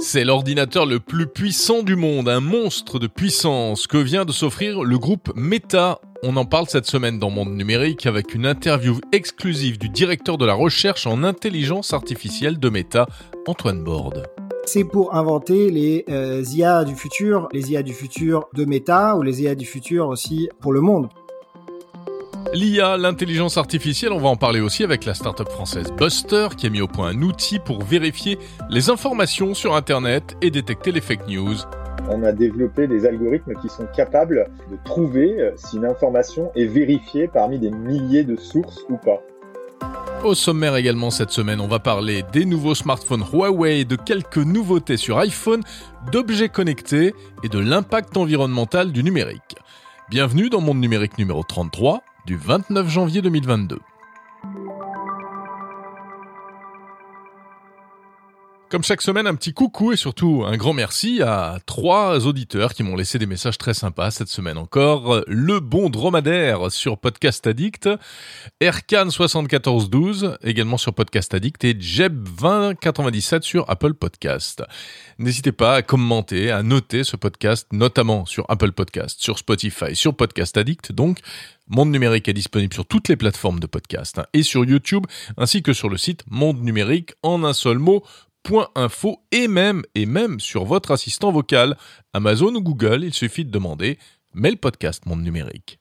C'est l'ordinateur le plus puissant du monde, un monstre de puissance que vient de s'offrir le groupe Meta. On en parle cette semaine dans Monde Numérique avec une interview exclusive du directeur de la recherche en intelligence artificielle de Meta, Antoine Borde. C'est pour inventer les euh, IA du futur, les IA du futur de Meta ou les IA du futur aussi pour le monde. L'IA, l'intelligence artificielle, on va en parler aussi avec la start-up française Buster qui a mis au point un outil pour vérifier les informations sur Internet et détecter les fake news. On a développé des algorithmes qui sont capables de trouver euh, si une information est vérifiée parmi des milliers de sources ou pas. Au sommaire également cette semaine, on va parler des nouveaux smartphones Huawei, de quelques nouveautés sur iPhone, d'objets connectés et de l'impact environnemental du numérique. Bienvenue dans Monde Numérique numéro 33 du 29 janvier 2022. Comme chaque semaine, un petit coucou et surtout un grand merci à trois auditeurs qui m'ont laissé des messages très sympas cette semaine encore. Le bon dromadaire sur Podcast Addict, Erkan 7412 également sur Podcast Addict et Jeb 2097 sur Apple Podcast. N'hésitez pas à commenter, à noter ce podcast, notamment sur Apple Podcast, sur Spotify, sur Podcast Addict. Donc, Monde Numérique est disponible sur toutes les plateformes de podcast hein, et sur YouTube, ainsi que sur le site Monde Numérique en un seul mot info et même, et même sur votre assistant vocal, Amazon ou Google, il suffit de demander Mail Podcast Monde Numérique.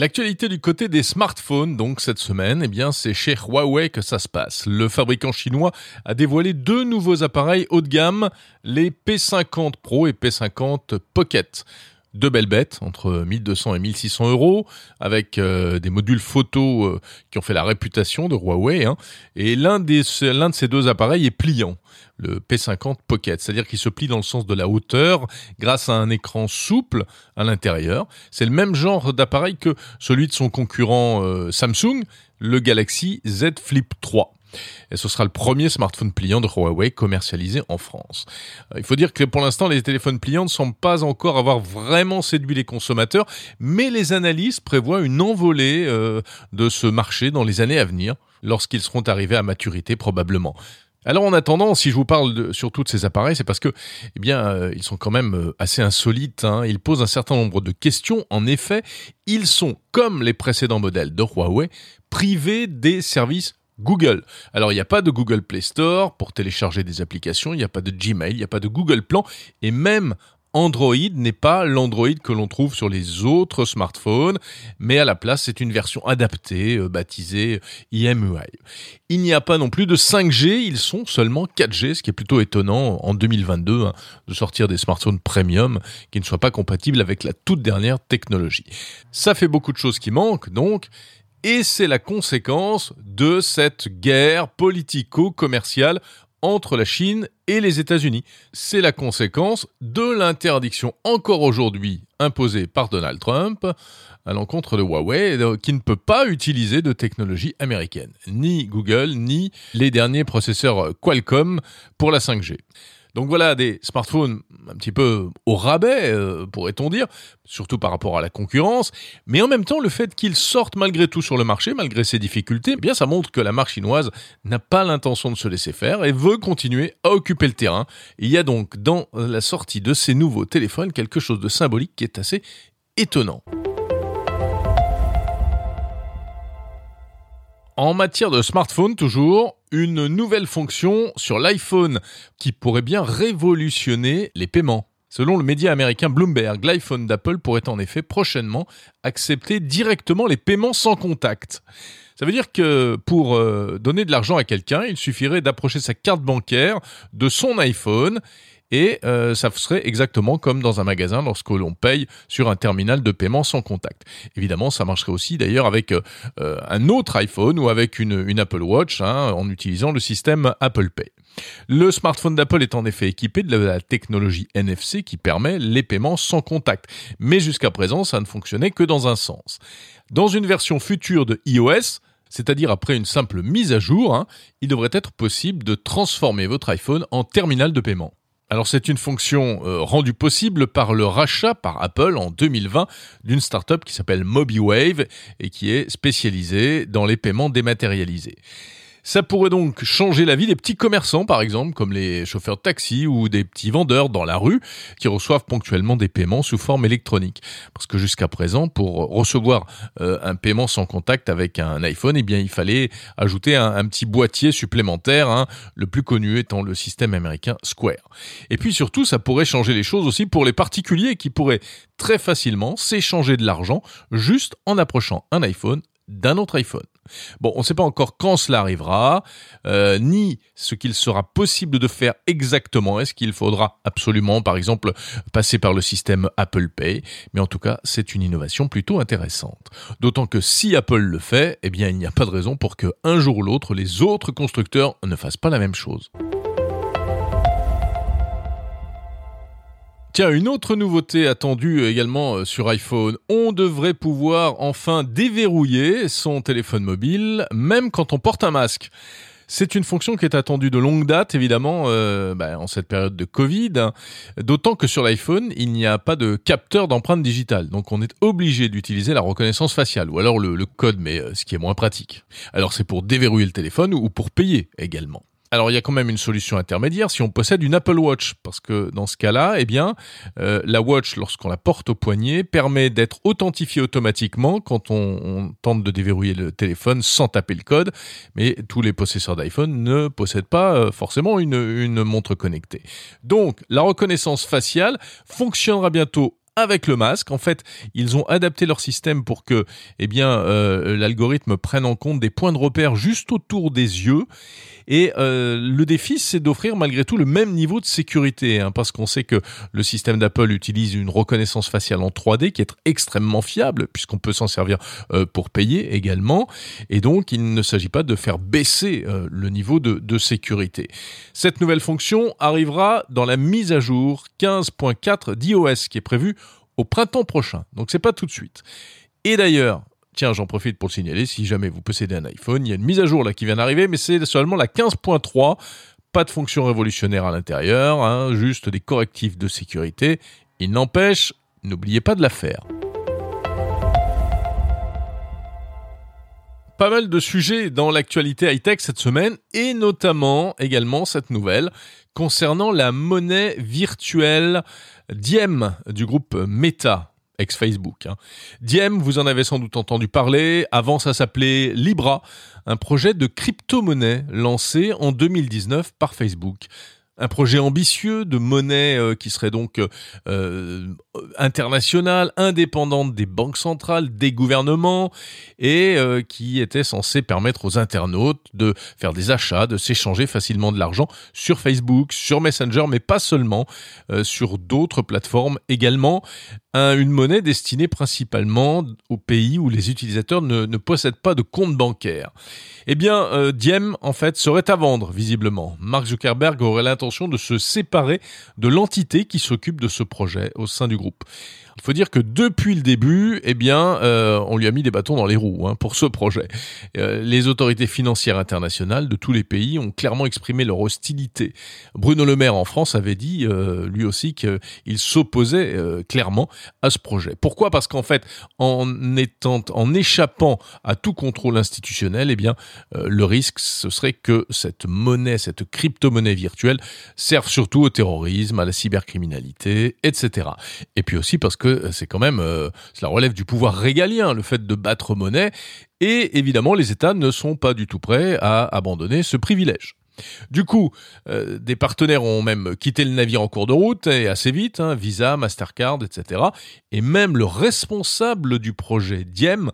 L'actualité du côté des smartphones, donc cette semaine, eh bien, c'est chez Huawei que ça se passe. Le fabricant chinois a dévoilé deux nouveaux appareils haut de gamme, les P50 Pro et P50 Pocket deux belles bêtes entre 1200 et 1600 euros avec euh, des modules photo euh, qui ont fait la réputation de Huawei hein. et l'un de ces deux appareils est pliant le P50 Pocket. C'est-à-dire qu'il se plie dans le sens de la hauteur grâce à un écran souple à l'intérieur. C'est le même genre d'appareil que celui de son concurrent euh, Samsung le Galaxy Z Flip 3 et ce sera le premier smartphone pliant de Huawei commercialisé en France. Euh, il faut dire que pour l'instant, les téléphones pliants ne semblent pas encore avoir vraiment séduit les consommateurs, mais les analystes prévoient une envolée euh, de ce marché dans les années à venir, lorsqu'ils seront arrivés à maturité probablement. Alors en attendant, si je vous parle de, surtout de ces appareils, c'est parce que, eh bien, euh, ils sont quand même assez insolites. Hein. Ils posent un certain nombre de questions. En effet, ils sont, comme les précédents modèles de Huawei, privés des services Google. Alors il n'y a pas de Google Play Store pour télécharger des applications, il n'y a pas de Gmail, il n'y a pas de Google Plan, et même Android n'est pas l'Android que l'on trouve sur les autres smartphones, mais à la place c'est une version adaptée, euh, baptisée IMUI. Il n'y a pas non plus de 5G, ils sont seulement 4G, ce qui est plutôt étonnant en 2022 hein, de sortir des smartphones premium qui ne soient pas compatibles avec la toute dernière technologie. Ça fait beaucoup de choses qui manquent donc, et c'est la conséquence de cette guerre politico-commerciale entre la Chine et les États-Unis. C'est la conséquence de l'interdiction encore aujourd'hui imposée par Donald Trump à l'encontre de Huawei qui ne peut pas utiliser de technologie américaine, ni Google, ni les derniers processeurs Qualcomm pour la 5G. Donc voilà des smartphones un petit peu au rabais, euh, pourrait-on dire, surtout par rapport à la concurrence. Mais en même temps, le fait qu'ils sortent malgré tout sur le marché, malgré ces difficultés, eh bien ça montre que la marque chinoise n'a pas l'intention de se laisser faire et veut continuer à occuper le terrain. Il y a donc dans la sortie de ces nouveaux téléphones quelque chose de symbolique qui est assez étonnant. En matière de smartphone, toujours, une nouvelle fonction sur l'iPhone qui pourrait bien révolutionner les paiements. Selon le média américain Bloomberg, l'iPhone d'Apple pourrait en effet prochainement accepter directement les paiements sans contact. Ça veut dire que pour euh, donner de l'argent à quelqu'un, il suffirait d'approcher sa carte bancaire de son iPhone et euh, ça serait exactement comme dans un magasin lorsque l'on paye sur un terminal de paiement sans contact. Évidemment, ça marcherait aussi d'ailleurs avec euh, un autre iPhone ou avec une, Apple Watch hein, en utilisant le système Apple Pay. Le smartphone d'Apple est en effet équipé de la technologie NFC qui permet les paiements sans contact, mais jusqu'à présent ça ne fonctionnait que dans un sens. Dans une version future de iOS, c'est-à-dire après une simple mise à jour, hein, il devrait être possible de transformer votre iPhone en terminal de paiement. Alors c'est une fonction euh, rendue possible par le rachat par Apple en 2020 d'une startup qui s'appelle MobiWave et qui est spécialisée dans les paiements dématérialisés. Ça pourrait donc changer la vie des petits commerçants, par exemple, comme les chauffeurs de taxi ou des petits vendeurs dans la rue qui reçoivent ponctuellement des paiements sous forme électronique. Parce que jusqu'à présent, pour recevoir euh, un paiement sans contact avec un iPhone, eh il fallait ajouter un, petit boîtier supplémentaire, hein, le plus connu étant le système américain Square. Et puis surtout, ça pourrait changer les choses aussi pour les particuliers qui pourraient très facilement s'échanger de l'argent juste en approchant un iPhone d'un autre iPhone. Bon, on ne sait pas encore quand cela arrivera, euh, ni ce qu'il sera possible de faire exactement. Est-ce qu'il faudra absolument, par exemple, passer par le système Apple Pay? Mais en tout cas, c'est une innovation plutôt intéressante. D'autant que si Apple le fait, eh bien, il n'y a pas de raison pour que un jour ou l'autre, les autres constructeurs ne fassent pas la même chose. Tiens, une autre nouveauté attendue également euh, sur iPhone, on devrait pouvoir enfin déverrouiller son téléphone mobile, même quand on porte un masque. C'est une fonction qui est attendue de longue date, évidemment, euh, bah, en cette période de Covid, d'autant que sur l'iPhone, il n'y a pas de capteur d'empreinte digitale, donc on est obligé d'utiliser la reconnaissance faciale, ou alors le, le code, mais euh, ce qui est moins pratique. Alors c'est pour déverrouiller le téléphone ou pour payer également. Alors il y a quand même une solution intermédiaire si on possède une Apple Watch, parce que dans ce cas-là, eh bien, euh, la Watch, lorsqu'on la porte au poignet, permet d'être authentifiée automatiquement quand on, tente de déverrouiller le téléphone sans taper le code. Mais tous les possesseurs d'iPhone ne possèdent pas euh, forcément une, une montre connectée. Donc la reconnaissance faciale fonctionnera bientôt avec le masque. En fait, ils ont adapté leur système pour que, eh bien, euh, l'algorithme prenne en compte des points de repère juste autour des yeux. Et euh, le défi, c'est d'offrir malgré tout le même niveau de sécurité, hein, parce qu'on sait que le système d'Apple utilise une reconnaissance faciale en 3D qui est extrêmement fiable, puisqu'on peut s'en servir euh, pour payer également. Et donc, il ne s'agit pas de faire baisser le niveau de, de sécurité. Cette nouvelle fonction arrivera dans la mise à jour 15.4 d'iOS qui est prévue au printemps prochain. Donc c'est pas tout de suite. Et d'ailleurs, tiens, j'en profite pour le signaler, si jamais vous possédez un iPhone, il y a une mise à jour là qui vient d'arriver, mais c'est seulement la 15.3. Pas de fonction révolutionnaire à l'intérieur, hein, juste des correctifs de sécurité. Il n'empêche, n'oubliez pas de la faire. Pas mal de sujets dans l'actualité high-tech cette semaine et notamment également cette nouvelle concernant la monnaie virtuelle Diem du groupe Meta ex-Facebook. Hein. Diem, vous en avez sans doute entendu parler, avant ça s'appelait Libra, un projet de crypto-monnaie lancé en 2019 par Facebook un projet ambitieux de monnaie euh, qui serait donc euh, euh, internationale, indépendante des banques centrales, des gouvernements, et qui était censé permettre aux internautes de faire des achats, de s'échanger facilement de l'argent sur Facebook, sur Messenger, mais pas seulement, sur d'autres plateformes également. une monnaie destinée principalement aux pays où les utilisateurs ne, ne possèdent pas de compte bancaire. Eh bien, Diem, en fait, serait à vendre, visiblement. Mark Zuckerberg aurait l'intention de se séparer de l'entité qui s'occupe de ce projet au sein du groupe. Il faut dire que depuis le début, eh bien, euh, on lui a mis des bâtons dans les roues hein, pour ce projet. Euh, les autorités financières internationales de tous les pays ont clairement exprimé leur hostilité. Bruno Le Maire en France avait dit euh, lui aussi qu'il s'opposait clairement à ce projet. Pourquoi? Parce qu'en fait, en étant, en échappant à tout contrôle institutionnel, eh bien, le risque ce serait que cette monnaie, cette crypto-monnaie virtuelle, serve surtout au terrorisme, à la cybercriminalité, etc. Et puis aussi parce que euh, c'est quand même, euh, cela relève du pouvoir régalien, le fait de battre monnaie, et évidemment les États ne sont pas du tout prêts à abandonner ce privilège. Du coup, euh, des partenaires ont même quitté le navire en cours de route, et assez vite, hein, Visa, Mastercard, etc. Et même le responsable du projet Diem,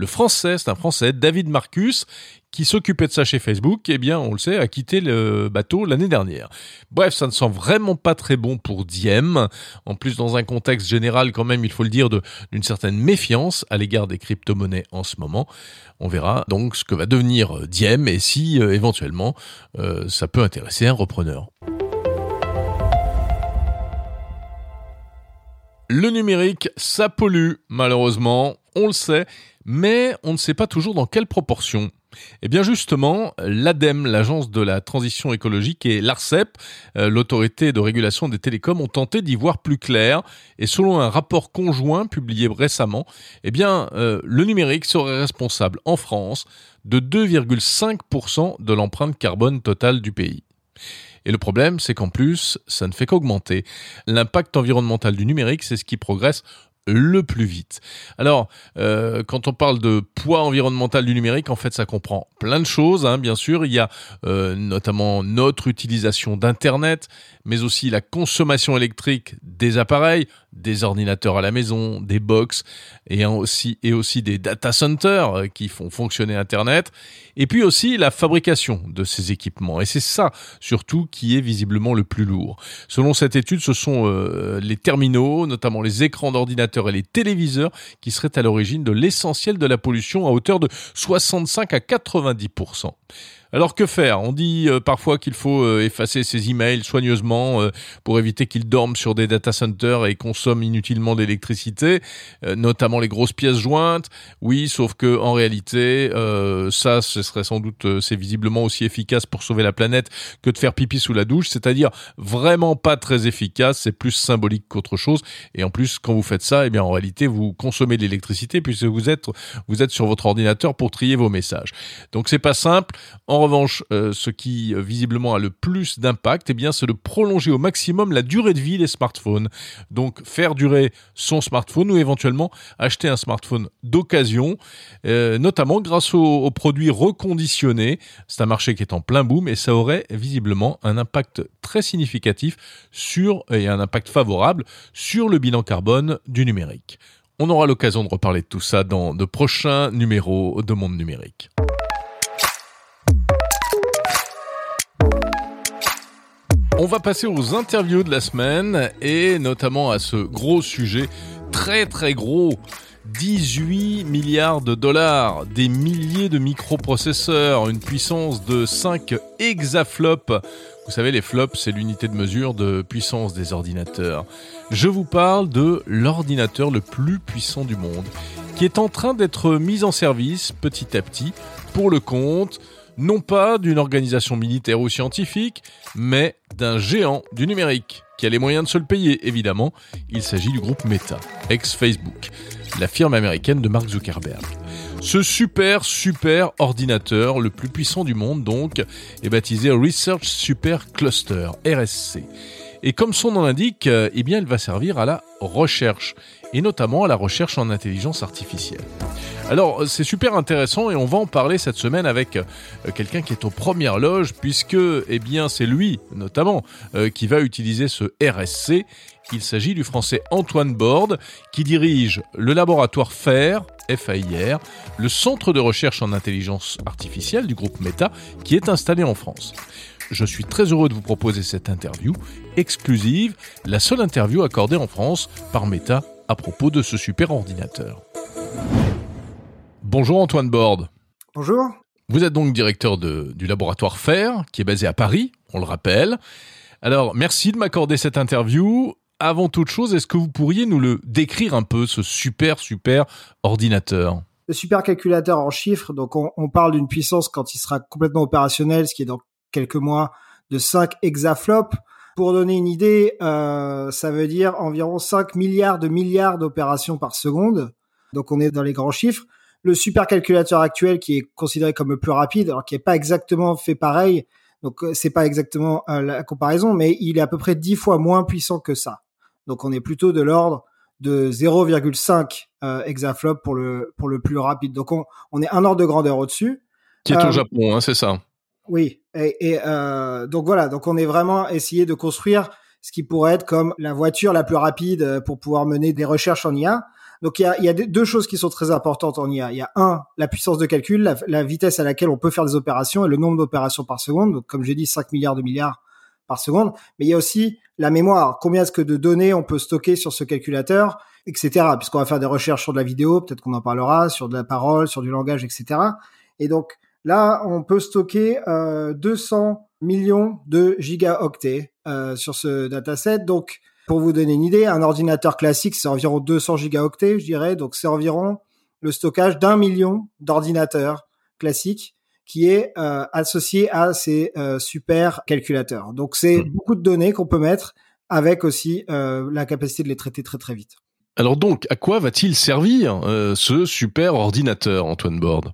le français, c'est un français, David Marcus, qui s'occupait de ça chez Facebook, eh bien, on le sait, a quitté le bateau l'année dernière. Bref, ça ne sent vraiment pas très bon pour Diem. En plus, dans un contexte général, quand même, il faut le dire, d'une certaine méfiance à l'égard des crypto-monnaies en ce moment. On verra donc ce que va devenir Diem et si, euh, éventuellement, euh, ça peut intéresser un repreneur. Le numérique, ça pollue, malheureusement, on le sait, mais on ne sait pas toujours dans quelle proportion. Eh bien justement, l'ADEME, l'agence de la transition écologique, et l'ARCEP, euh, l'autorité de régulation des télécoms, ont tenté d'y voir plus clair. Et selon un rapport conjoint publié récemment, eh bien euh, le numérique serait responsable en France de 2,5% de l'empreinte carbone totale du pays. Et le problème, c'est qu'en plus, ça ne fait qu'augmenter. L'impact environnemental du numérique, c'est ce qui progresse le plus vite. Alors, euh, quand on parle de poids environnemental du numérique, en fait, ça comprend plein de choses. Hein, bien sûr, il y a euh, notamment notre utilisation d'Internet, mais aussi la consommation électrique des appareils, des ordinateurs à la maison, des box, et aussi, des data centers euh, qui font fonctionner Internet, et puis aussi la fabrication de ces équipements. Et c'est ça, surtout, qui est visiblement le plus lourd. Selon cette étude, ce sont les terminaux, notamment les écrans et les téléviseurs, qui seraient à l'origine de l'essentiel de la pollution à hauteur de 65 à 90%. Alors que faire? On dit euh, parfois qu'il faut euh, effacer ses emails soigneusement euh, pour éviter qu'ils dorment sur des data centers et consomment inutilement d'électricité, notamment les grosses pièces jointes. Oui, sauf que en réalité, ça, ce serait sans doute, c'est visiblement aussi efficace pour sauver la planète que de faire pipi sous la douche, c'est-à-dire vraiment pas très efficace. C'est plus symbolique qu'autre chose. Et en plus, quand vous faites ça, eh bien en réalité, vous consommez de l'électricité puisque vous êtes vous êtes sur votre ordinateur pour trier vos messages. Donc c'est pas simple. En revanche, euh, ce qui euh, visiblement a le plus d'impact, eh bien, c'est de prolonger au maximum la durée de vie des smartphones. Donc, faire durer son smartphone ou éventuellement acheter un smartphone d'occasion, euh, notamment grâce aux, produits reconditionnés. C'est un marché qui est en plein boom et ça aurait visiblement un impact très significatif sur et un impact favorable sur le bilan carbone du numérique. On aura l'occasion de reparler de tout ça dans de prochains numéros de Monde Numérique. On va passer aux interviews de la semaine et notamment à ce gros sujet très très gros 18 milliards de dollars, des milliers de microprocesseurs, une puissance de 5 hexaflops. Vous savez, les flops, c'est l'unité de mesure de puissance des ordinateurs. Je vous parle de l'ordinateur le plus puissant du monde, qui est en train d'être mis en service petit à petit pour le compte non pas d'une organisation militaire ou scientifique, mais d'un géant du numérique, qui a les moyens de se le payer, évidemment. Il s'agit du groupe Meta, ex-Facebook, la firme américaine de Mark Zuckerberg. Ce super, super ordinateur, le plus puissant du monde donc, est baptisé Research Super Cluster, RSC. Et comme son nom l'indique, euh, eh bien, il va servir à la recherche, et notamment à la recherche en intelligence artificielle. Alors c'est super intéressant et on va en parler cette semaine avec euh, quelqu'un qui est aux premières loges puisque eh bien c'est lui notamment euh, qui va utiliser ce RSC. Il s'agit du français Antoine Borde qui dirige le laboratoire FAIR FAIR, le centre de recherche en intelligence artificielle du groupe Meta qui est installé en France. Je suis très heureux de vous proposer cette interview exclusive, la seule interview accordée en France par Meta à propos de ce super ordinateur. Bonjour Antoine Borde. Bonjour. Vous êtes donc directeur du laboratoire FAIR, qui est basé à Paris, on le rappelle. Alors, merci de m'accorder cette interview. Avant toute chose, est-ce que vous pourriez nous le décrire un peu, ce super, super ordinateur? Le super calculateur en chiffres, donc on, parle d'une puissance quand il sera complètement opérationnel, ce qui est dans quelques mois, de 5 hexaflops. Pour donner une idée, euh, ça veut dire environ 5 milliards de milliards d'opérations par seconde. Donc on est dans les grands chiffres le supercalculateur actuel qui est considéré comme le plus rapide, alors qui n'est pas exactement fait pareil, donc euh, c'est pas exactement euh, la comparaison, mais il est à peu près 10 fois moins puissant que ça. Donc on est plutôt de l'ordre de 0,5 euh, hexaflop pour le pour le plus rapide. Donc on, on est un ordre de grandeur au-dessus. Qui est au Japon, hein, c'est ça. Oui, et, et donc voilà, donc on est vraiment essayé de construire ce qui pourrait être comme la voiture la plus rapide pour pouvoir mener des recherches en IA. Donc il y a, y a, deux choses qui sont très importantes en IA. Il y a un, la puissance de calcul, la, vitesse à laquelle on peut faire des opérations et le nombre d'opérations par seconde. Donc comme j'ai dit, 5 milliards de milliards par seconde. Mais il y a aussi la mémoire. Combien est-ce que de données on peut stocker sur ce calculateur, etc. Puisqu'on va faire des recherches sur de la vidéo, peut-être qu'on en parlera, sur de la parole, sur du langage, etc. Et donc là, on peut stocker euh, 200 millions de gigaoctets euh, sur ce dataset. Donc pour vous donner une idée, un ordinateur classique, c'est environ 200 gigaoctets, je dirais. Donc, c'est environ le stockage d'un million d'ordinateurs classiques. qui est euh, associé à ces euh, super calculateurs. Donc c'est mmh. beaucoup de données qu'on peut mettre avec aussi la capacité de les traiter très très vite. Alors donc, à quoi va-t-il servir ce super ordinateur, Antoine Borde?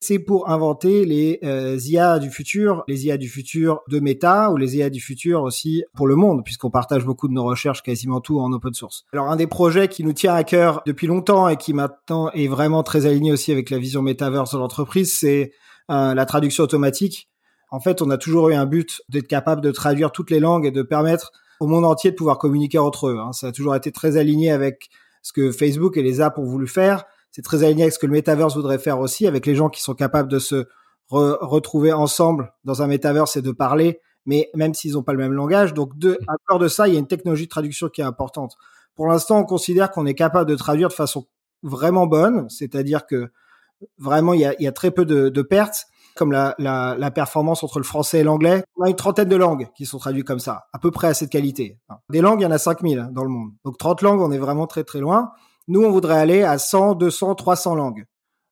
C'est pour inventer les euh, IA du futur, les IA du futur de Meta ou les IA du futur aussi pour le monde, puisqu'on partage beaucoup de nos recherches, quasiment tout en open source. Alors un des projets qui nous tient à cœur depuis longtemps et qui maintenant est vraiment très aligné aussi avec la vision Metaverse de l'entreprise, c'est euh, la traduction automatique. En fait, on a toujours eu un but d'être capable de traduire toutes les langues et de permettre au monde entier de pouvoir communiquer entre eux. Hein. Ça a toujours été très aligné avec ce que Facebook et les apps ont voulu faire c'est très aligné avec ce que le metaverse voudrait faire aussi, avec les gens qui sont capables de se retrouver ensemble dans un metaverse et de parler, mais même s'ils n'ont pas le même langage. Donc, de, à part de ça, il y a une technologie de traduction qui est importante. Pour l'instant, on considère qu'on est capable de traduire de façon vraiment bonne, c'est-à-dire que vraiment, il y a, il y a très peu de, de pertes, comme la, la, la, performance entre le français et l'anglais. On a une trentaine de langues qui sont traduites comme ça, à peu près à cette qualité. Des langues, il y en a 5000 dans le monde. Donc 30 langues, on est vraiment très très loin. Nous, on voudrait aller à 100, 200, 300 langues.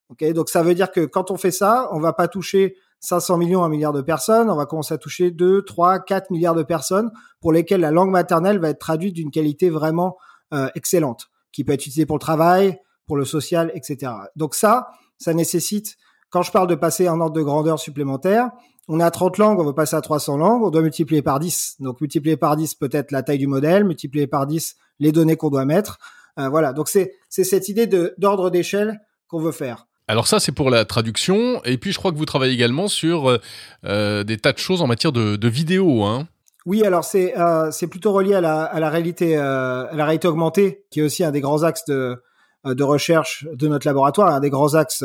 Ok, donc ça veut dire que quand on fait ça, on va pas toucher 500 millions, 1 milliard de personnes, on va commencer à toucher 2, 3, 4 milliards de personnes pour lesquelles la langue maternelle va être traduite d'une qualité vraiment euh, excellente, qui peut être utilisée pour le travail, pour le social, etc. Donc ça, ça nécessite, quand je parle de passer un ordre de grandeur supplémentaire, on est à 30 langues, on veut passer à 300 langues, on doit multiplier par 10. Donc multiplier par 10 peut-être la taille du modèle, multiplier par 10 les données qu'on doit mettre. Euh, voilà, donc c'est cette idée d'ordre d'échelle qu'on veut faire. Alors ça, c'est pour la traduction. Et puis, je crois que vous travaillez également sur euh, euh des tas de choses en matière de, de vidéo. Hein. Oui, alors c'est euh, c'est plutôt relié à la, à la réalité euh, à la réalité augmentée, qui est aussi un des grands axes de de recherche de notre laboratoire, un des grands axes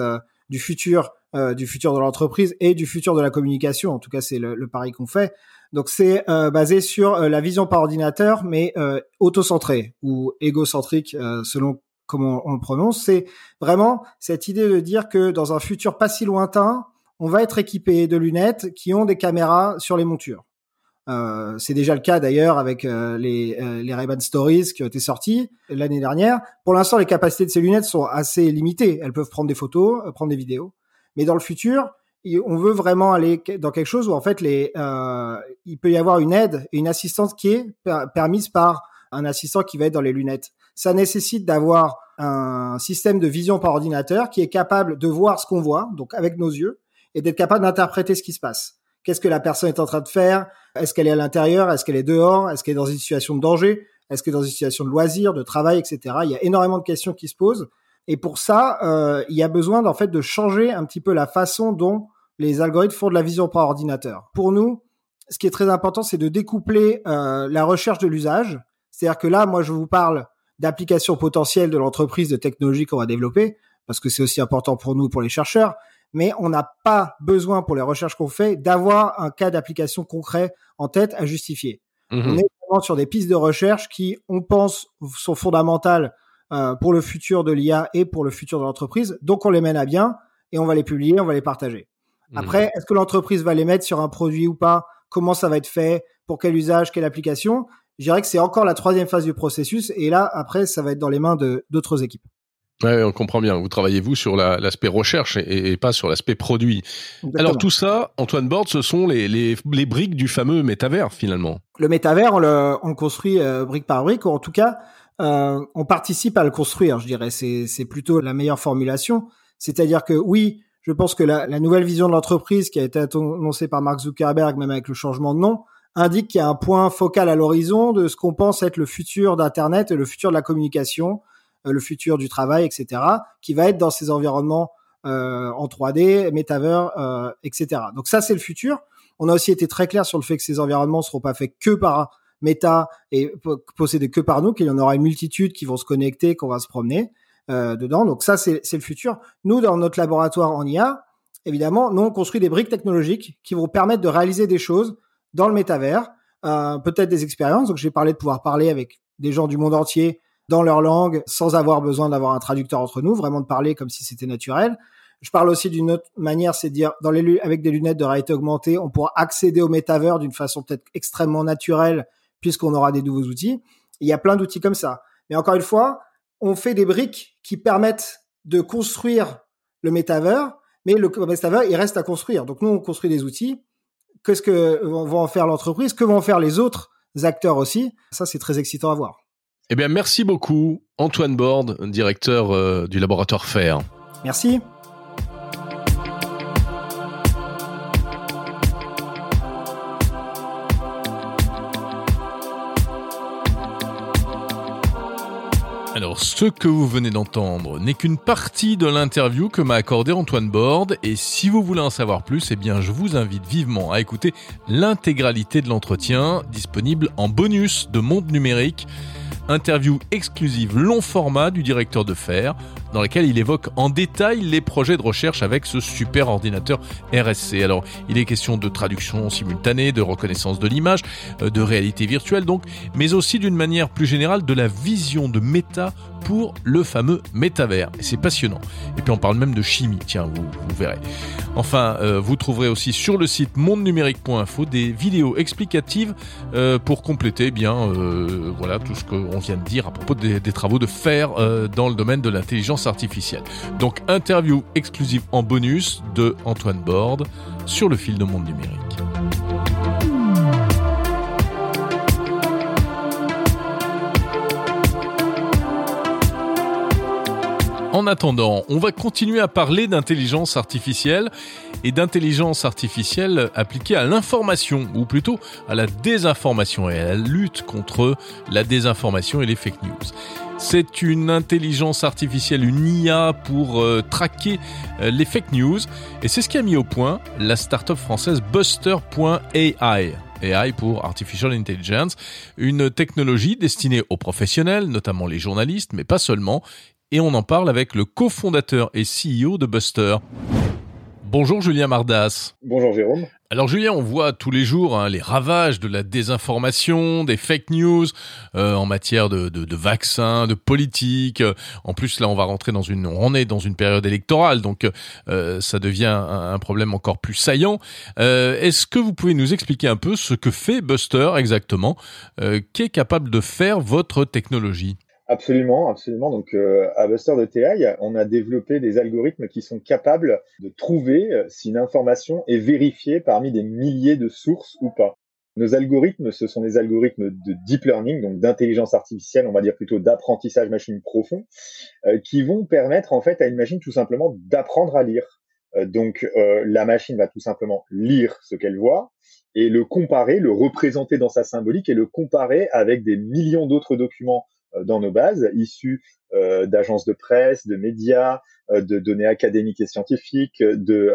du futur du futur de l'entreprise et du futur de la communication. En tout cas, c'est le, le pari qu'on fait. Donc c'est euh, basé sur euh, la vision par ordinateur, mais euh, auto-centré ou égocentrique selon comment on le prononce. C'est vraiment cette idée de dire que dans un futur pas si lointain, on va être équipé de lunettes qui ont des caméras sur les montures. Euh, c'est déjà le cas d'ailleurs avec les, les Ray-Ban Stories qui ont été sortis l'année dernière. Pour l'instant, les capacités de ces lunettes sont assez limitées. Elles peuvent prendre des photos, prendre des vidéos. Mais dans le futur, on veut vraiment aller dans quelque chose où en fait les, euh, il peut y avoir une aide et une assistance qui est permise par un assistant qui va être dans les lunettes. Ça nécessite d'avoir un système de vision par ordinateur qui est capable de voir ce qu'on voit, donc avec nos yeux, et d'être capable d'interpréter ce qui se passe. Qu'est-ce que la personne est en train de faire? Est-ce qu'elle est à l'intérieur? Est-ce qu'elle est dehors? Est-ce qu'elle est dans une situation de danger? Est-ce qu'elle est dans une situation de loisir, de travail, etc. Il y a énormément de questions qui se posent. Et pour ça, euh, il y a besoin en fait de changer un petit peu la façon dont les algorithmes font de la vision par ordinateur. Pour nous, ce qui est très important, c'est de découpler euh, la recherche de l'usage. C'est-à-dire que là, moi, je vous parle d'applications potentielles de l'entreprise, de technologies qu'on va développer, parce que c'est aussi important pour nous, pour les chercheurs. Mais on n'a pas besoin, pour les recherches qu'on fait, d'avoir un cas d'application concret en tête à justifier. Mhm. On est vraiment sur des pistes de recherche qui, on pense, sont fondamentales euh, pour le futur de l'IA et pour le futur de l'entreprise. Donc, on les mène à bien et on va les publier, on va les partager. Mmh. Après, est-ce que l'entreprise va les mettre sur un produit ou pas? Comment ça va être fait? Pour quel usage? Quelle application? Je dirais que c'est encore la troisième phase du processus. Et là, après, ça va être dans les mains d'autres équipes. Ouais, on comprend bien. Vous travaillez vous sur l'aspect recherche et, pas sur l'aspect produit. Alors tout ça, Antoine Borde, ce sont les, les, les, briques du fameux métavers finalement. Le métavers, on le, on le construit euh, brique par brique, ou en tout cas, euh, on participe à le construire. Je dirais, c'est plutôt la meilleure formulation. C'est-à-dire que oui, je pense que la, la nouvelle vision de l'entreprise qui a été annoncée par Mark Zuckerberg, même avec le changement de nom, indique qu'il y a un point focal à l'horizon de ce qu'on pense être le futur d'Internet et le futur de la communication, euh, le futur du travail, etc., qui va être dans ces environnements euh, en 3D, metaverse, euh, etc. Donc ça, c'est le futur. On a aussi été très clair sur le fait que ces environnements ne seront pas faits que par Meta et possédés que par nous, qu'il y en aura une multitude qui vont se connecter, qu'on va se promener. Euh, dedans. Donc ça, c'est le futur. Nous, dans notre laboratoire en IA, évidemment, nous, on construit des briques technologiques qui vont permettre de réaliser des choses dans le métavers, euh, peut-être des expériences. Donc j'ai parlé de pouvoir parler avec des gens du monde entier dans leur langue sans avoir besoin d'avoir un traducteur entre nous, vraiment de parler comme si c'était naturel. Je parle aussi d'une autre manière, c'est de dire dans les avec des lunettes de réalité augmentée, on pourra accéder au métavers d'une façon peut-être extrêmement naturelle puisqu'on aura des nouveaux outils. Il y a plein d'outils comme ça. Mais encore une fois, on fait des briques qui permettent de construire le métavers, mais le ever, il reste à construire. Donc nous, on construit des outils. Qu'est-ce que va en faire l'entreprise? Que vont en faire les autres acteurs aussi? Ça, c'est très excitant à voir. Eh bien, merci beaucoup, Antoine Borde, directeur euh, du laboratoire FAIR. Merci. Ce que vous venez d'entendre n'est qu'une partie de l'interview que m'a accordé Antoine Borde, et si vous voulez en savoir plus, eh je vous invite vivement à écouter l'intégralité de l'entretien, disponible en bonus de Monde Numérique. Interview exclusive long format du directeur de fer, dans laquelle il évoque en détail les projets de recherche avec ce super ordinateur RSC. Alors, il est question de traduction simultanée, de reconnaissance de l'image, euh, de réalité virtuelle donc, mais aussi d'une manière plus générale de la vision de méta pour le fameux métavers. C'est passionnant. Et puis on parle même de chimie, tiens, vous, vous verrez. Enfin, euh, vous trouverez aussi sur le site mondenumérique.info des vidéos explicatives euh, pour compléter eh bien voilà tout ce qu'on vient de dire à propos des travaux de faire dans le domaine de l'intelligence artificielle. Donc interview exclusive en bonus de Antoine Borde sur le fil de Monde Numérique. En attendant, on va continuer à parler d'intelligence artificielle et d'intelligence artificielle appliquée à l'information, ou plutôt à la désinformation et à la lutte contre la désinformation et les fake news. C'est une intelligence artificielle, une IA pour euh, traquer euh, les fake news, et c'est ce qui a mis au point la start-up française Buster.ai. AI pour Artificial Intelligence, une technologie destinée aux professionnels, notamment les journalistes, mais pas seulement, et on en parle avec le cofondateur et CEO de Buster. Bonjour Julien Mardas. Bonjour Jérôme. Alors Julien, on voit tous les jours hein, les ravages de la désinformation, des fake news euh, en matière de, de, vaccins, de politique. En plus, là, on va rentrer dans une, on est dans une période électorale, donc euh, ça devient un, problème encore plus saillant. Euh, est-ce que vous pouvez nous expliquer un peu ce que fait Buster exactement, qu'est capable de faire votre technologie? Absolument, absolument. Donc, euh, à Buster de TI, on a développé des algorithmes qui sont capables de trouver euh, si une information est vérifiée parmi des milliers de sources ou pas. Nos algorithmes, ce sont des algorithmes de deep learning, donc d'intelligence artificielle, on va dire plutôt d'apprentissage machine profond, euh, qui vont permettre en fait à une machine tout simplement d'apprendre à lire. donc, la machine va tout simplement lire ce qu'elle voit et le comparer, le représenter dans sa symbolique et le comparer avec des millions d'autres documents dans nos bases, issues euh, d'agences de presse, de médias, euh, de données académiques et scientifiques, de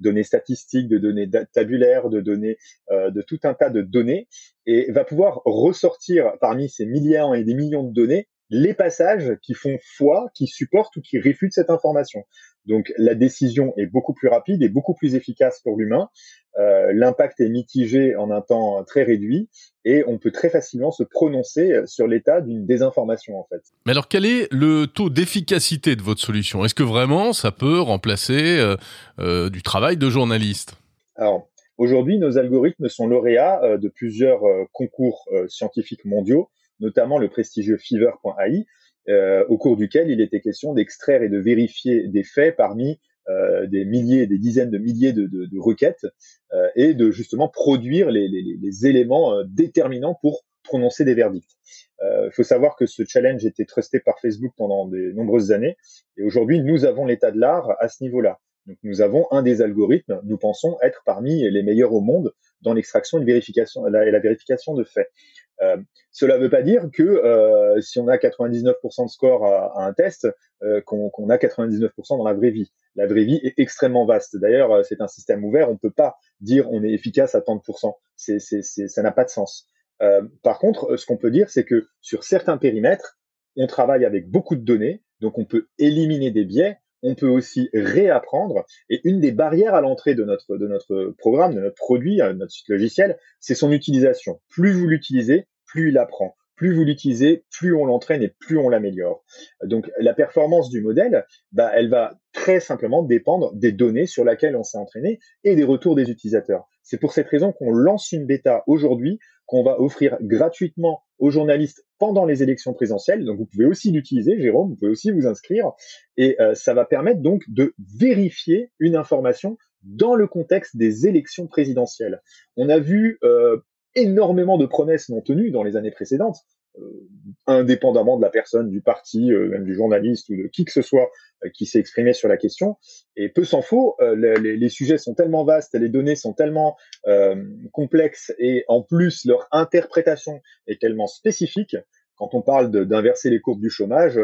données statistiques, de données tabulaires, de données, de tout un tas de données, et va pouvoir ressortir parmi ces milliards et des millions de données les passages qui font foi, qui supportent ou qui réfutent cette information. Donc la décision est beaucoup plus rapide et beaucoup plus efficace pour l'humain. Euh, l'impact est mitigé en un temps très réduit et on peut très facilement se prononcer sur l'état d'une désinformation en fait. Mais alors quel est le taux d'efficacité de votre solution? Est-ce que vraiment ça peut remplacer euh, euh, du travail de journaliste? Alors aujourd'hui nos algorithmes sont lauréats de plusieurs concours scientifiques mondiaux notamment le prestigieux Fever.ai, euh, au cours duquel il était question d'extraire et de vérifier des faits parmi euh, des milliers, des dizaines de milliers de, de, de requêtes euh, et de justement produire les, les, les éléments euh, déterminants pour prononcer des verdicts. Il euh, faut savoir que ce challenge était trusté par Facebook pendant de nombreuses années et aujourd'hui nous avons l'état de l'art à ce niveau-là. Donc nous avons un des algorithmes, nous pensons être parmi les meilleurs au monde dans l'extraction et, la vérification de faits. Euh, cela ne veut pas dire que euh, si on a 99% de score à, un test, euh, qu'on a 99% dans la vraie vie. La vraie vie est extrêmement vaste. D'ailleurs, c'est un système ouvert. On ne peut pas dire on est efficace à tant de pourcents. C'est, ça n'a pas de sens. par contre, ce qu'on peut dire, c'est que sur certains périmètres, on travaille avec beaucoup de données, donc on peut éliminer des biais, on peut aussi réapprendre. Et une des barrières à l'entrée de notre, de notre programme, de notre produit, de notre site logiciel, c'est son utilisation. Plus vous l'utilisez, plus il apprend. Plus vous l'utilisez, plus on l'entraîne et plus on l'améliore. Donc la performance du modèle, bah, elle va très simplement dépendre des données sur lesquelles on s'est entraîné et des retours des utilisateurs. C'est pour cette raison qu'on lance une bêta aujourd'hui qu'on va offrir gratuitement aux journalistes pendant les élections présidentielles. Donc vous pouvez aussi l'utiliser, Jérôme, vous pouvez aussi vous inscrire. Et euh, ça va permettre donc de vérifier une information dans le contexte des élections présidentielles. On a vu euh, énormément de promesses non tenues dans les années précédentes. Euh, indépendamment de la personne, du parti, euh, même du journaliste ou de qui que ce soit euh, qui s'est exprimé sur la question. Et peu s'en faut, les, les, sujets sont tellement vastes, les données sont tellement complexes et en plus leur interprétation est tellement spécifique. Quand on parle d'inverser les courbes du chômage,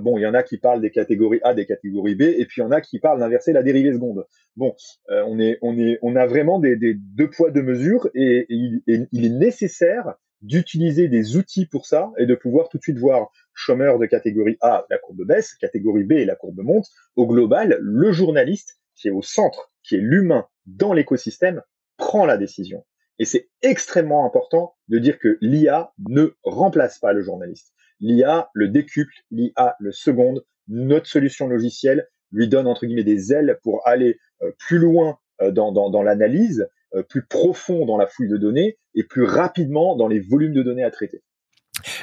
bon, il y en a qui parlent des catégories A, des catégories B, et puis il y en a qui parlent d'inverser la dérivée seconde. Bon, on est, on est, on a vraiment des, des deux poids deux mesures, et, et il est nécessaire d'utiliser des outils pour ça et de pouvoir tout de suite voir chômeur de catégorie A, la courbe baisse, catégorie B, la courbe monte. Au global, le journaliste qui est au centre, qui est l'humain dans l'écosystème, prend la décision. Et c'est extrêmement important de dire que l'IA ne remplace pas le journaliste. L'IA le décuple, l'IA le seconde. Notre solution logicielle lui donne entre guillemets des ailes pour aller euh, plus loin euh, dans, dans, dans l'analyse plus profond dans la fouille de données et plus rapidement dans les volumes de données à traiter.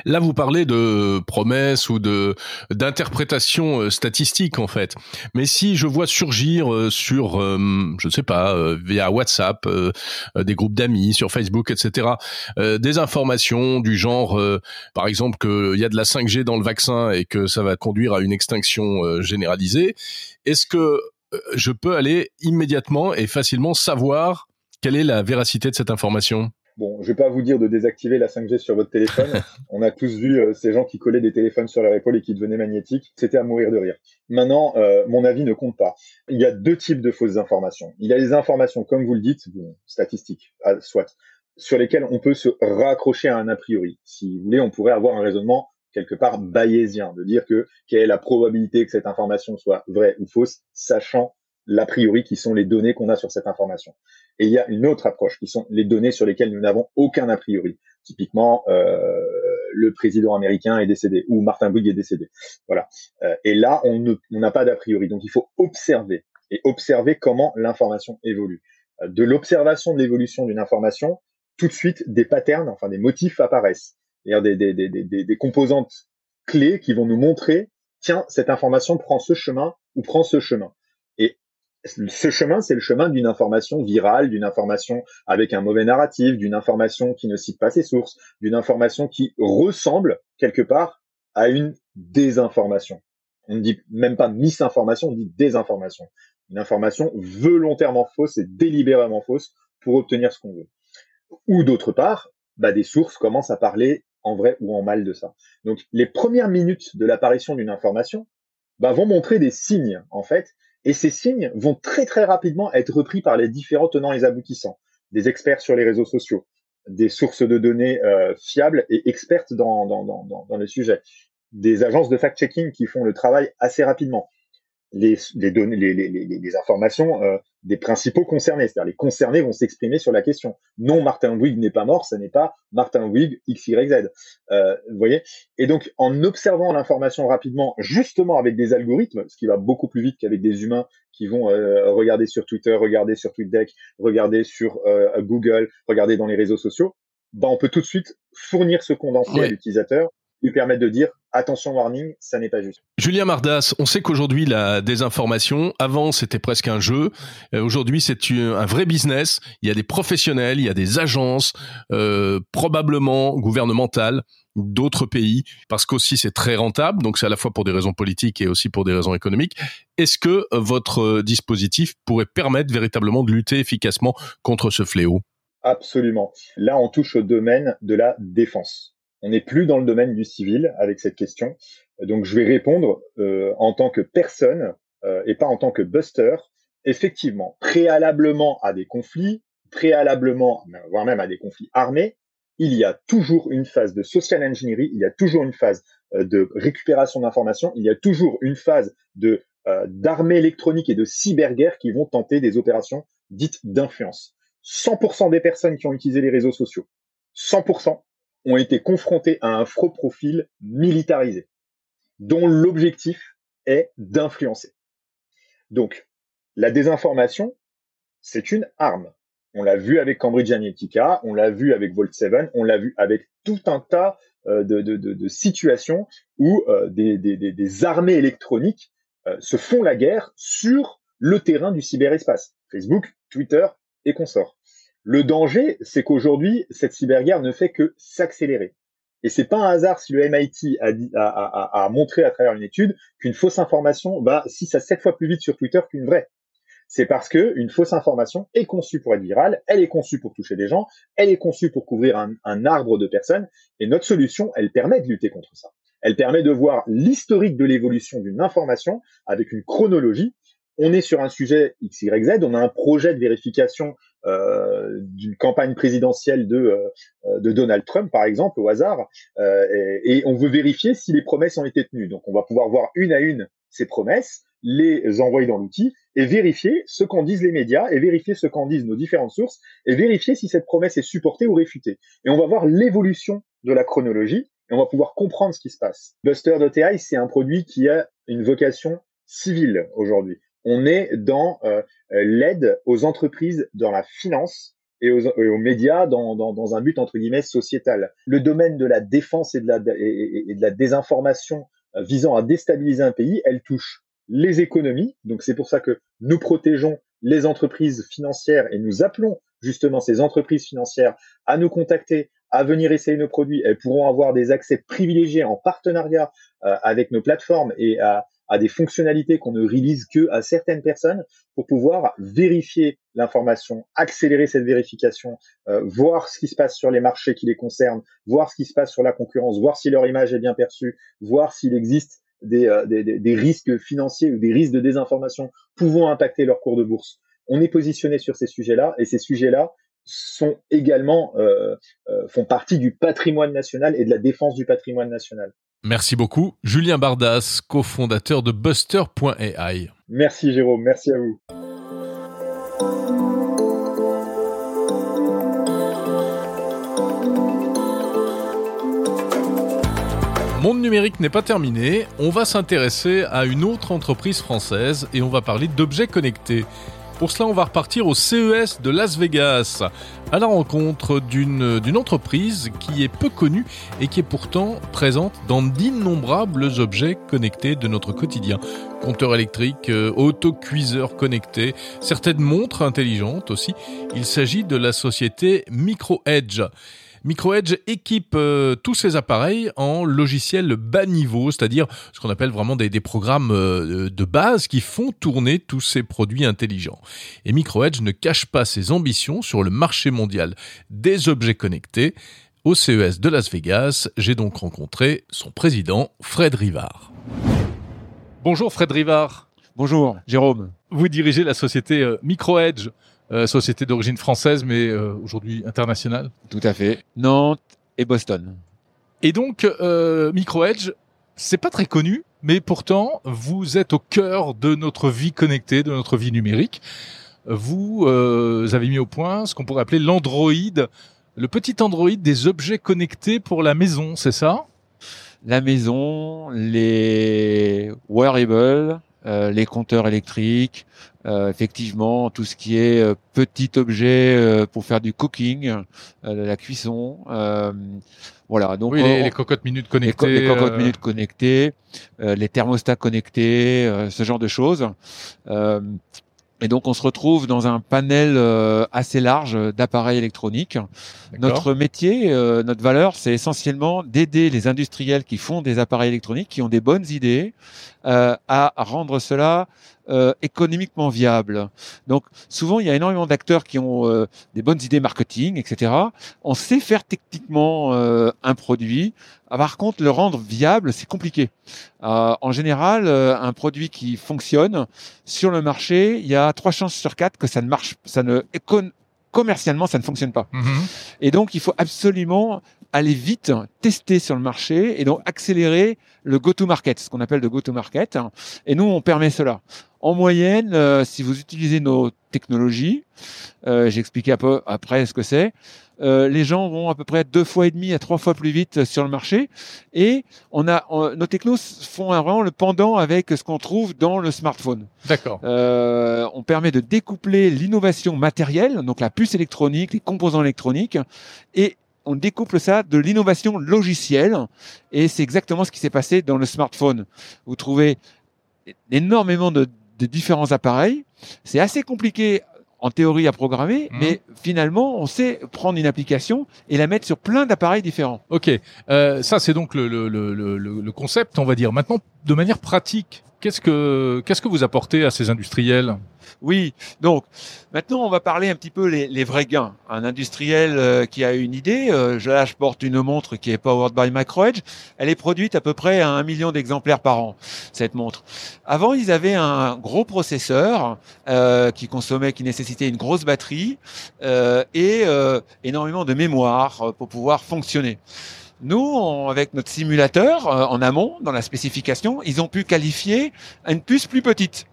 Là, vous parlez de promesses ou de d'interprétation euh, statistique en fait. Mais si je vois surgir euh, sur, je ne sais pas, via WhatsApp, des groupes d'amis, sur Facebook, etc., des informations du genre, par exemple, qu'il y a de la 5G dans le vaccin et que ça va conduire à une extinction généralisée, est-ce que je peux aller immédiatement et facilement savoir quelle est la véracité de cette information? Bon, je vais pas vous dire de désactiver la 5G sur votre téléphone. On a tous vu euh, ces gens qui collaient des téléphones sur leur épaule et qui devenaient magnétiques. C'était à mourir de rire. Maintenant, euh, mon avis ne compte pas. Il y a deux types de fausses informations. Il y a les informations, comme vous le dites, bon, statistiques, ah, soit, sur lesquelles on peut se raccrocher à un a priori. Si vous voulez, on pourrait avoir un raisonnement quelque part bayésien, de dire que quelle est la probabilité que cette information soit vraie ou fausse, sachant l'a priori qui sont les données qu'on a sur cette information. Et il y a une autre approche qui sont les données sur lesquelles nous n'avons aucun a priori. Typiquement, euh, le président américain est décédé ou Martin Bouygues est décédé. Voilà. Euh, et là, on n'a pas d'a priori. Donc, il faut observer et observer comment l'information évolue. Euh, de l'observation de l'évolution d'une information, tout de suite, des patterns, enfin des motifs apparaissent. C'est-à-dire des, des, des, des composantes clés qui vont nous montrer, tiens, cette information prend ce chemin ou prend ce chemin ce chemin, c'est le chemin d'une information virale, d'une information avec un mauvais narratif, d'une information qui ne cite pas ses sources, d'une information qui ressemble quelque part à une désinformation. On ne dit même pas misinformation, on dit désinformation. Une information volontairement fausse et délibérément fausse pour obtenir ce qu'on veut. Ou d'autre part, bah, des sources commencent à parler en vrai ou en mal de ça. Donc les premières minutes de l'apparition d'une information bah, vont montrer des signes en fait et ces signes vont très très rapidement être repris par les différents tenants et aboutissants, des experts sur les réseaux sociaux, des sources de données euh, fiables et expertes dans, le sujet, des agences de fact-checking qui font le travail assez rapidement, les, les données, les, les, les informations euh, des principaux concernés. C'est-à-dire les concernés vont s'exprimer sur la question. Non, Martin Bouygues n'est pas mort, ce n'est pas Martin Bouygues XYZ. Euh, vous voyez? Et donc, en observant l'information rapidement, justement avec des algorithmes, ce qui va beaucoup plus vite qu'avec des humains qui vont euh, regarder sur Twitter, regarder sur TweetDeck, regarder sur euh, Google, regarder dans les réseaux sociaux, bah, on peut tout de suite fournir ce condensé à l'utilisateur lui permettre de dire attention warning, ça n'est pas juste. Julien Mardas, on sait qu'aujourd'hui la désinformation, avant c'était presque un jeu, euh, aujourd'hui c'est un vrai business. Il y a des professionnels, il y a des agences, euh, probablement gouvernementales d'autres pays, parce qu'aussi c'est très rentable, donc c'est à la fois pour des raisons politiques et aussi pour des raisons économiques. Est-ce que votre dispositif pourrait permettre véritablement de lutter efficacement contre ce fléau? Absolument. Là, on touche au domaine de la défense. On n'est plus dans le domaine du civil avec cette question. Donc je vais répondre euh, en tant que personne euh, et pas en tant que buster. Effectivement, préalablement à des conflits, préalablement, voire même à des conflits armés, il y a toujours une phase de social engineering, il y a toujours une phase euh, de récupération d'informations, il y a toujours une phase de d'armée électronique et de cyberguerre qui vont tenter des opérations dites d'influence. 100% des personnes qui ont utilisé les réseaux sociaux, 100% ont été confrontés à un faux profil militarisé, dont l'objectif est d'influencer. Donc, la désinformation, c'est une arme. On l'a vu avec Cambridge Analytica, on l'a vu avec Volt 7, on l'a vu avec tout un tas de, de, situations où des, des, des, armées électroniques se font la guerre sur le terrain du cyberespace. Facebook, Twitter et consorts. Le danger, c'est qu'aujourd'hui, cette cyberguerre ne fait que s'accélérer. Et c'est pas un hasard si le MIT a, montré à travers une étude qu'une fausse information va 6 à 7 fois plus vite sur Twitter qu'une vraie. C'est parce que une fausse information est conçue pour être virale, elle est conçue pour toucher des gens, elle est conçue pour couvrir un, un arbre de personnes, et notre solution, elle permet de lutter contre ça. Elle permet de voir l'historique de l'évolution d'une information avec une chronologie on est sur un sujet XYZ, on a un projet de vérification d'une campagne présidentielle de, euh, de Donald Trump, par exemple, au hasard, euh, et, on veut vérifier si les promesses ont été tenues. Donc on va pouvoir voir une à une ces promesses, les envoyer dans l'outil et vérifier ce qu'en disent les médias et vérifier ce qu'en disent nos différentes sources et vérifier si cette promesse est supportée ou réfutée. Et on va voir l'évolution de la chronologie et on va pouvoir comprendre ce qui se passe. Buster.ai, c'est un produit qui a une vocation civile aujourd'hui on est dans euh, l'aide aux entreprises dans la finance et aux, médias dans, un but entre guillemets sociétal. Le domaine de la défense et de la, de la désinformation euh, visant à déstabiliser un pays, elle touche les économies. Donc c'est pour ça que nous protégeons les entreprises financières et nous appelons justement ces entreprises financières à nous contacter, à venir essayer nos produits. Elles pourront avoir des accès privilégiés en partenariat euh, avec nos plateformes et à, à des fonctionnalités qu'on ne release que à certaines personnes pour pouvoir vérifier l'information, accélérer cette vérification, euh, voir ce qui se passe sur les marchés qui les concernent, voir ce qui se passe sur la concurrence, voir si leur image est bien perçue, voir s'il existe des, euh, risques financiers ou des risques de désinformation pouvant impacter leur cours de bourse. On est positionné sur ces sujets-là et ces sujets-là sont également euh, font partie du patrimoine national et de la défense du patrimoine national. Merci beaucoup. Julien Bardas, cofondateur de Buster.ai. Merci Jérôme, merci à vous. Monde numérique n'est pas terminé, on va s'intéresser à une autre entreprise française et on va parler d'objets connectés. Pour cela, on va repartir au CES de Las Vegas, à la rencontre d'une entreprise qui est peu connue et qui est pourtant présente dans d'innombrables objets connectés de notre quotidien. Compteurs électriques, euh, autocuiseurs connectés, certaines montres intelligentes aussi. Il s'agit de la société MicroEdge. MicroEdge équipe euh, tous ces appareils en logiciel bas niveau, c'est-à-dire ce qu'on appelle vraiment des, programmes euh, de base qui font tourner tous ces produits intelligents. Et MicroEdge ne cache pas ses ambitions sur le marché mondial des objets connectés. Au CES de Las Vegas, j'ai donc rencontré son président, Fred Rivard. Bonjour Fred Rivard. Bonjour Jérôme. Vous dirigez la société euh, MicroEdge. Euh, société d'origine française, mais euh, aujourd'hui internationale. Tout à fait. Nantes et Boston. Et donc, euh, MicroEdge, c'est pas très connu, mais pourtant, vous êtes au cœur de notre vie connectée, de notre vie numérique. Vous avez mis au point ce qu'on pourrait appeler l'Android, le petit Android des objets connectés pour la maison, c'est ça? La maison, les wearables, les compteurs électriques, euh, effectivement, tout ce qui est euh, petit objet euh, pour faire du cooking, la cuisson, voilà. Donc les, cocottes minutes connectées, les, cocottes minutes connectées, les thermostats connectés, ce genre de choses. Et donc on se retrouve dans un panel assez large d'appareils électroniques. Notre métier, notre valeur, c'est essentiellement d'aider les industriels qui font des appareils électroniques, qui ont des bonnes idées, à rendre cela euh, économiquement viable. Donc souvent il y a énormément d'acteurs qui ont euh, des bonnes idées marketing, etc. On sait faire techniquement euh, un produit. Ah, par contre, le rendre viable, c'est compliqué. en général, un produit qui fonctionne sur le marché, il y a trois chances sur quatre que ça ne marche, ça ne commercialement, ça ne fonctionne pas. Mm-hmm. Et donc, il faut absolument aller vite, tester sur le marché et donc accélérer le go-to-market, ce qu'on appelle le go-to-market. Et nous, on permet cela. En moyenne, euh, si vous utilisez nos technologies, euh, j'expliquais un peu après ce que c'est, euh, les gens vont à peu près deux fois et demi à trois fois plus vite sur le marché. Et on a nos technos font vraiment le pendant avec ce qu'on trouve dans le smartphone. D'accord. Euh, on permet de découpler l'innovation matérielle, donc la puce électronique, les composants électroniques, et on découple ça de l'innovation logicielle. Et c'est exactement ce qui s'est passé dans le smartphone. Vous trouvez énormément de, de différents appareils. C'est assez compliqué en théorie à programmer, mhm. mais finalement, on sait prendre une application et la mettre sur plein d'appareils différents. Ok, euh, ça c'est donc le, le, le, le, concept, on va dire. Maintenant, de manière pratique, qu'est-ce que qu'est-ce que vous apportez à ces industriels? Oui, donc maintenant on va parler un petit peu les, les vrais gains. Un industriel euh, qui a une idée, euh, là je porte une montre qui est powered by MicroEdge, elle est produite à peu près à un million d'exemplaires par an, cette montre. Avant ils avaient un gros processeur euh, qui consommait, qui nécessitait une grosse batterie euh, et énormément de mémoire pour pouvoir fonctionner. Nous, avec notre simulateur en amont, dans la spécification, ils ont pu qualifier une puce plus petite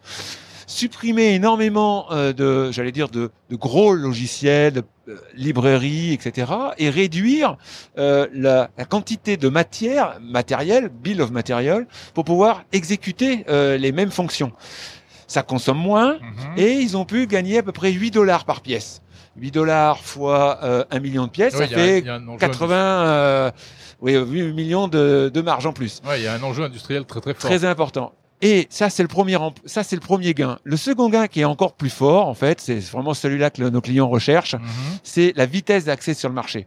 supprimer énormément euh, de, j'allais dire, de, de, gros logiciels, de euh, librairies, etc., et réduire euh, la, la, quantité de matière, matériel, bill of material, pour pouvoir exécuter les mêmes fonctions. Ça consomme moins, mhm. et ils ont pu gagner à peu près 8 dollars par pièce. 8 dollars fois 1 million de pièces, ça fait 80 oui, 8 millions de, de marge en plus. Ouais, il y a un enjeu industriel très très fort. Très important. Et ça, c'est le premier, ça, c'est le premier gain. Le second gain qui est encore plus fort, en fait, c'est vraiment celui-là que nos clients recherchent, mhm. c'est la vitesse d'accès sur le marché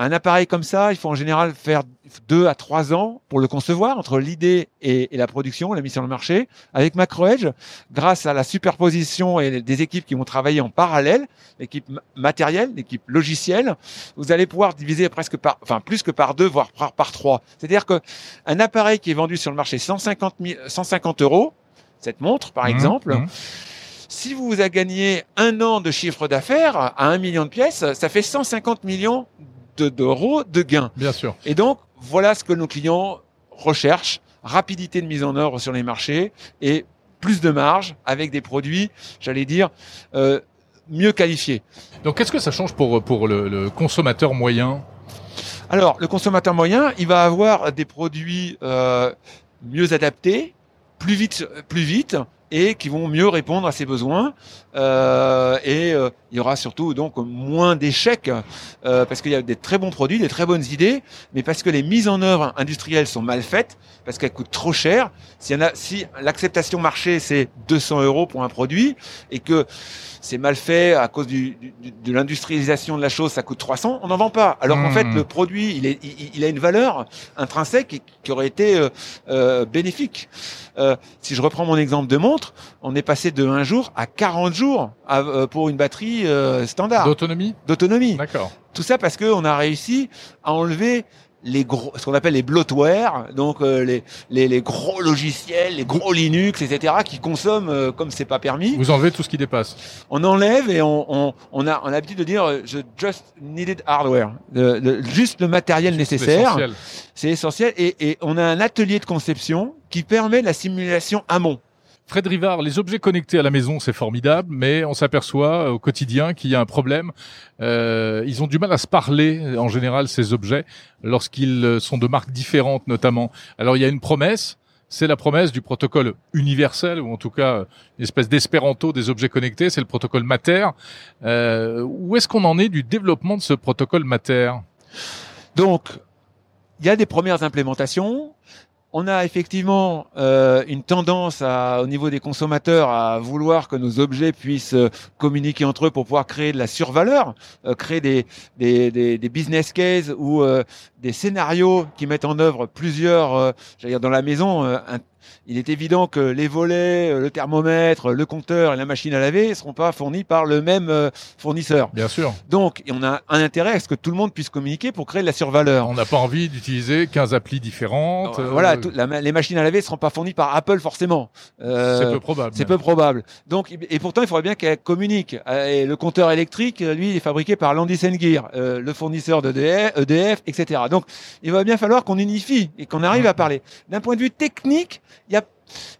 un appareil comme ça, il faut en général faire deux à trois ans pour le concevoir entre l'idée et, la production, la mise sur le marché. Avec MacroEdge, grâce à la superposition et des équipes qui vont travailler en parallèle, l'équipe matérielle, l'équipe logicielle, vous allez pouvoir diviser presque par, enfin plus que par deux, voire par, trois. C'est-à-dire que un appareil qui est vendu sur le marché 150, 150 euros, cette montre par mmh, exemple. Mmh. Si vous avez gagné un an de chiffre d'affaires à un million de pièces, ça fait 150 millions d'euros de gains. Bien sûr. Et donc, voilà ce que nos clients recherchent. Rapidité de mise en œuvre sur les marchés et plus de marge avec des produits, j'allais dire, euh, mieux qualifiés. Donc, qu'est-ce que ça change pour, pour le, consommateur moyen? Alors, le consommateur moyen, il va avoir des produits euh, mieux adaptés, plus vite, plus vite, et qui vont mieux répondre à ses besoins. Euh, et euh, il y aura surtout donc moins d'échecs euh, parce qu'il y a des très bons produits, des très bonnes idées, mais parce que les mises en œuvre industrielles sont mal faites, parce qu'elles coûtent trop cher. Si, si l'acceptation marché c'est 200 euros pour un produit et que c'est mal fait à cause du, de l'industrialisation de la chose, ça coûte 300, on n'en vend pas. Alors qu'en fait, mmh. le produit, il, est, il, a une valeur intrinsèque qui, aurait été euh, euh, bénéfique. Euh, si je reprends mon exemple de montre, on est passé de 1 jour à 40 jours pour une batterie standard. D'autonomie D'autonomie. D'accord. Tout ça parce qu'on a réussi à enlever les gros, ce qu'on appelle les bloatware, donc euh, les, les, les, gros logiciels, les gros Linux, etc., qui consomment euh, comme c'est pas permis. Vous enlevez tout ce qui dépasse. On enlève et on, on, on a, on a l'habitude de dire euh, je just needed hardware, le, juste le matériel nécessaire. C'est essentiel. Et, et on a un atelier de conception qui permet la simulation amont. Fred Rivard, les objets connectés à la maison, c'est formidable, mais on s'aperçoit euh, au quotidien qu'il y a un problème. Euh, ils ont du mal à se parler, en général, ces objets, lorsqu'ils euh, sont de marques différentes, notamment. Alors, il y a une promesse, c'est la promesse du protocole universel, ou en tout cas une espèce d'espéranto des objets connectés, c'est le protocole Mater. Euh, où est-ce qu'on en est du développement de ce protocole Mater? Donc, il y a des premières implémentations on a effectivement euh, une tendance à, au niveau des consommateurs à vouloir que nos objets puissent euh, communiquer entre eux pour pouvoir créer de la survaleur, euh, créer des, des, des, business cases ou des scénarios qui mettent en œuvre plusieurs, j'allais dire dans la maison, il est évident que les volets, le thermomètre, le compteur et la machine à laver ne seront pas fournis par le même fournisseur. Bien sûr. Donc, on a un intérêt à ce que tout le monde puisse communiquer pour créer de la survaleur. On n'a pas envie d'utiliser 15 applis différentes. voilà, les machines à laver ne seront pas fournies par Apple forcément. c'est peu probable. C'est peu probable. Donc, et pourtant, il faudrait bien qu'elles communiquent. Et le compteur électrique, lui, il est fabriqué par Landis+Gyr, le fournisseur d'EDF, EDF, etc. Donc, il va bien falloir qu'on unifie et qu'on arrive à parler. D'un point de vue technique, il y a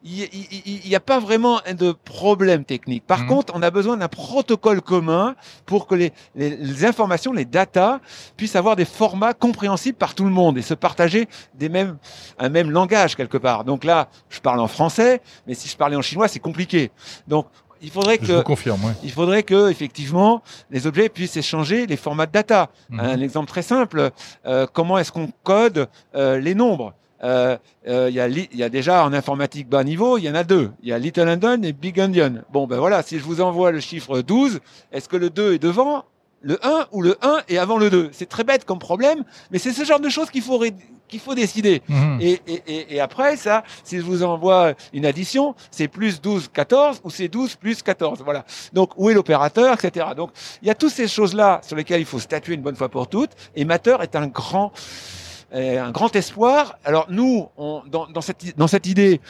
il n'y a pas vraiment de problème technique. Par mhm. contre, on a besoin d'un protocole commun pour que les, les, informations, les datas, puissent avoir des formats compréhensibles par tout le monde et se partager des mêmes, un même langage quelque part. Donc là, je parle en français, mais si je parlais en chinois, c'est compliqué. Donc, il faudrait que, je confirme, il faudrait que effectivement les objets puissent échanger les formats de data. Mhm. Un exemple très simple euh, comment est-ce qu'on code euh, les nombres? Il euh, y, y, a déjà en informatique bas niveau, il y en a deux. Il y a Little Onion et Big Endian. Bon, ben voilà, si je vous envoie le chiffre 12, est-ce que le 2 est devant le 1 ou le 1 est avant le 2 C'est très bête comme problème, mais c'est ce genre de choses qu'il faut qu'il faut décider. Mhm. Et, et, et, après, ça, si je vous envoie une addition, c'est plus 12, 14 ou c'est 12 plus 14. Voilà. Donc, où est l'opérateur, etc. Donc, il y a toutes ces choses-là sur lesquelles il faut statuer une bonne fois pour toutes. Et Matter est un grand, euh, un grand espoir. Alors nous, on, dans, dans, cette, dans cette idée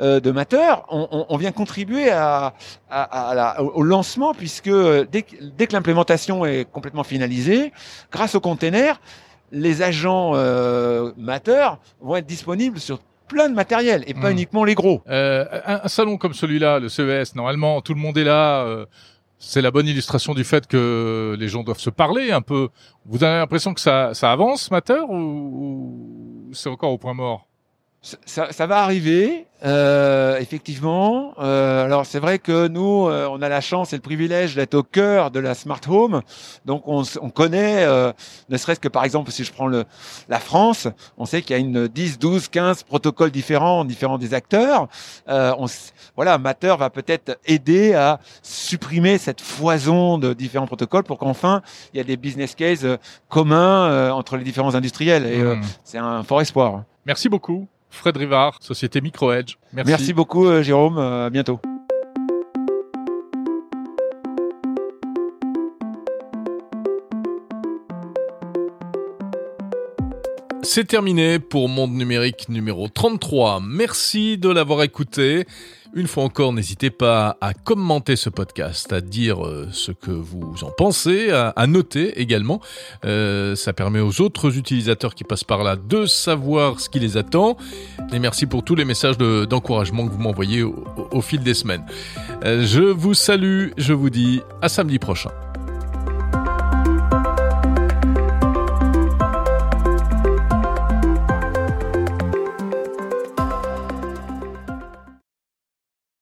euh, de Matter, on, on, vient contribuer à, à, à la, au lancement puisque dès, dès que l'implémentation est complètement finalisée, grâce au container, les agents euh, Matter vont être disponibles sur plein de matériel et pas hmm. uniquement les gros. Euh, un, un, salon comme celui-là, le CES, normalement tout le monde est là. C'est la bonne illustration du fait que les gens doivent se parler un peu. Vous avez l'impression que ça, ça avance, Matter, ou c'est encore au point mort? Ça, ça, va arriver, euh, effectivement. Euh, alors c'est vrai que nous, euh, on a la chance et le privilège d'être au cœur de la smart home, donc on, on connaît, euh, ne serait-ce que par exemple si je prends le, la France, on sait qu'il y a une 10, 12, 15 protocoles différents, différents des acteurs. Euh, on, voilà, Matter va peut-être aider à supprimer cette foison de différents protocoles pour qu'enfin il y ait des business cases communs entre les différents industriels. Et mmh. c'est un fort espoir. Merci beaucoup. Fred Rivard, Société MicroEdge. Merci. Merci beaucoup, euh, Jérôme. Euh, à bientôt. C'est terminé pour Monde Numérique numéro 33. Merci de l'avoir écouté. Une fois encore, n'hésitez pas à commenter ce podcast, à dire euh, ce que vous en pensez, à, noter également. Euh, ça permet aux autres utilisateurs qui passent par là de savoir ce qui les attend. Et merci pour tous les messages d'encouragement que vous m'envoyez au, fil des semaines. Euh, je vous salue, je vous dis à samedi prochain.